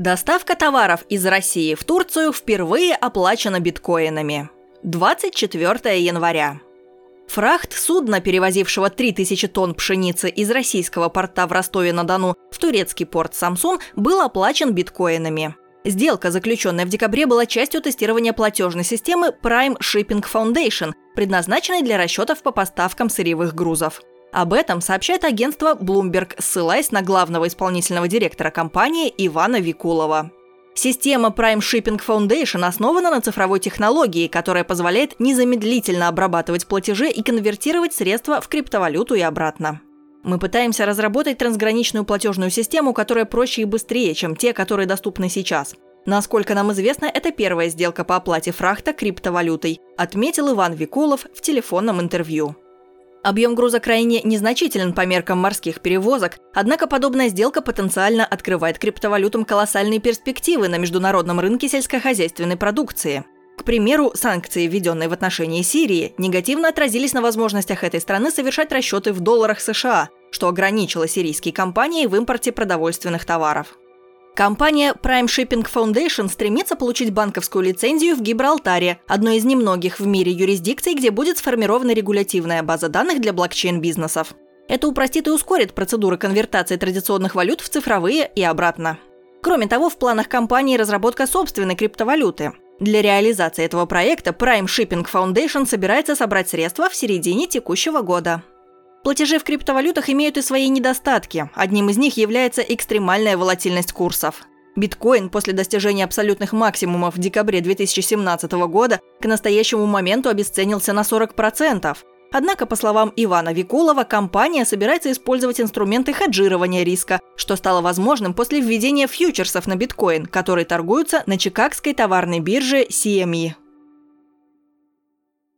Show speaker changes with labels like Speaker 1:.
Speaker 1: Доставка товаров из России в Турцию впервые оплачена биткоинами. 24 января. Фрахт судна, перевозившего 3000 тонн пшеницы из российского порта в Ростове-на-Дону в турецкий порт Самсун, был оплачен биткоинами. Сделка, заключенная в декабре, была частью тестирования платежной системы Prime Shipping Foundation, предназначенной для расчетов по поставкам сырьевых грузов. Об этом сообщает агентство Bloomberg, ссылаясь на главного исполнительного директора компании Ивана Викулова. Система Prime Shipping Foundation основана на цифровой технологии, которая позволяет незамедлительно обрабатывать платежи и конвертировать средства в криптовалюту и обратно. Мы пытаемся разработать трансграничную платежную систему, которая проще и быстрее, чем те, которые доступны сейчас. Насколько нам известно, это первая сделка по оплате фрахта криптовалютой, отметил Иван Викулов в телефонном интервью. Объем груза крайне незначителен по меркам морских перевозок, однако подобная сделка потенциально открывает криптовалютам колоссальные перспективы на международном рынке сельскохозяйственной продукции. К примеру, санкции, введенные в отношении Сирии, негативно отразились на возможностях этой страны совершать расчеты в долларах США, что ограничило сирийские компании в импорте продовольственных товаров. Компания Prime Shipping Foundation стремится получить банковскую лицензию в Гибралтаре, одной из немногих в мире юрисдикций, где будет сформирована регулятивная база данных для блокчейн-бизнесов. Это упростит и ускорит процедуры конвертации традиционных валют в цифровые и обратно. Кроме того, в планах компании разработка собственной криптовалюты. Для реализации этого проекта Prime Shipping Foundation собирается собрать средства в середине текущего года. Платежи в криптовалютах имеют и свои недостатки. Одним из них является экстремальная волатильность курсов. Биткоин после достижения абсолютных максимумов в декабре 2017 года к настоящему моменту обесценился на 40%. Однако, по словам Ивана Викулова, компания собирается использовать инструменты хеджирования риска, что стало возможным после введения фьючерсов на биткоин, которые торгуются на Чикагской товарной бирже CME.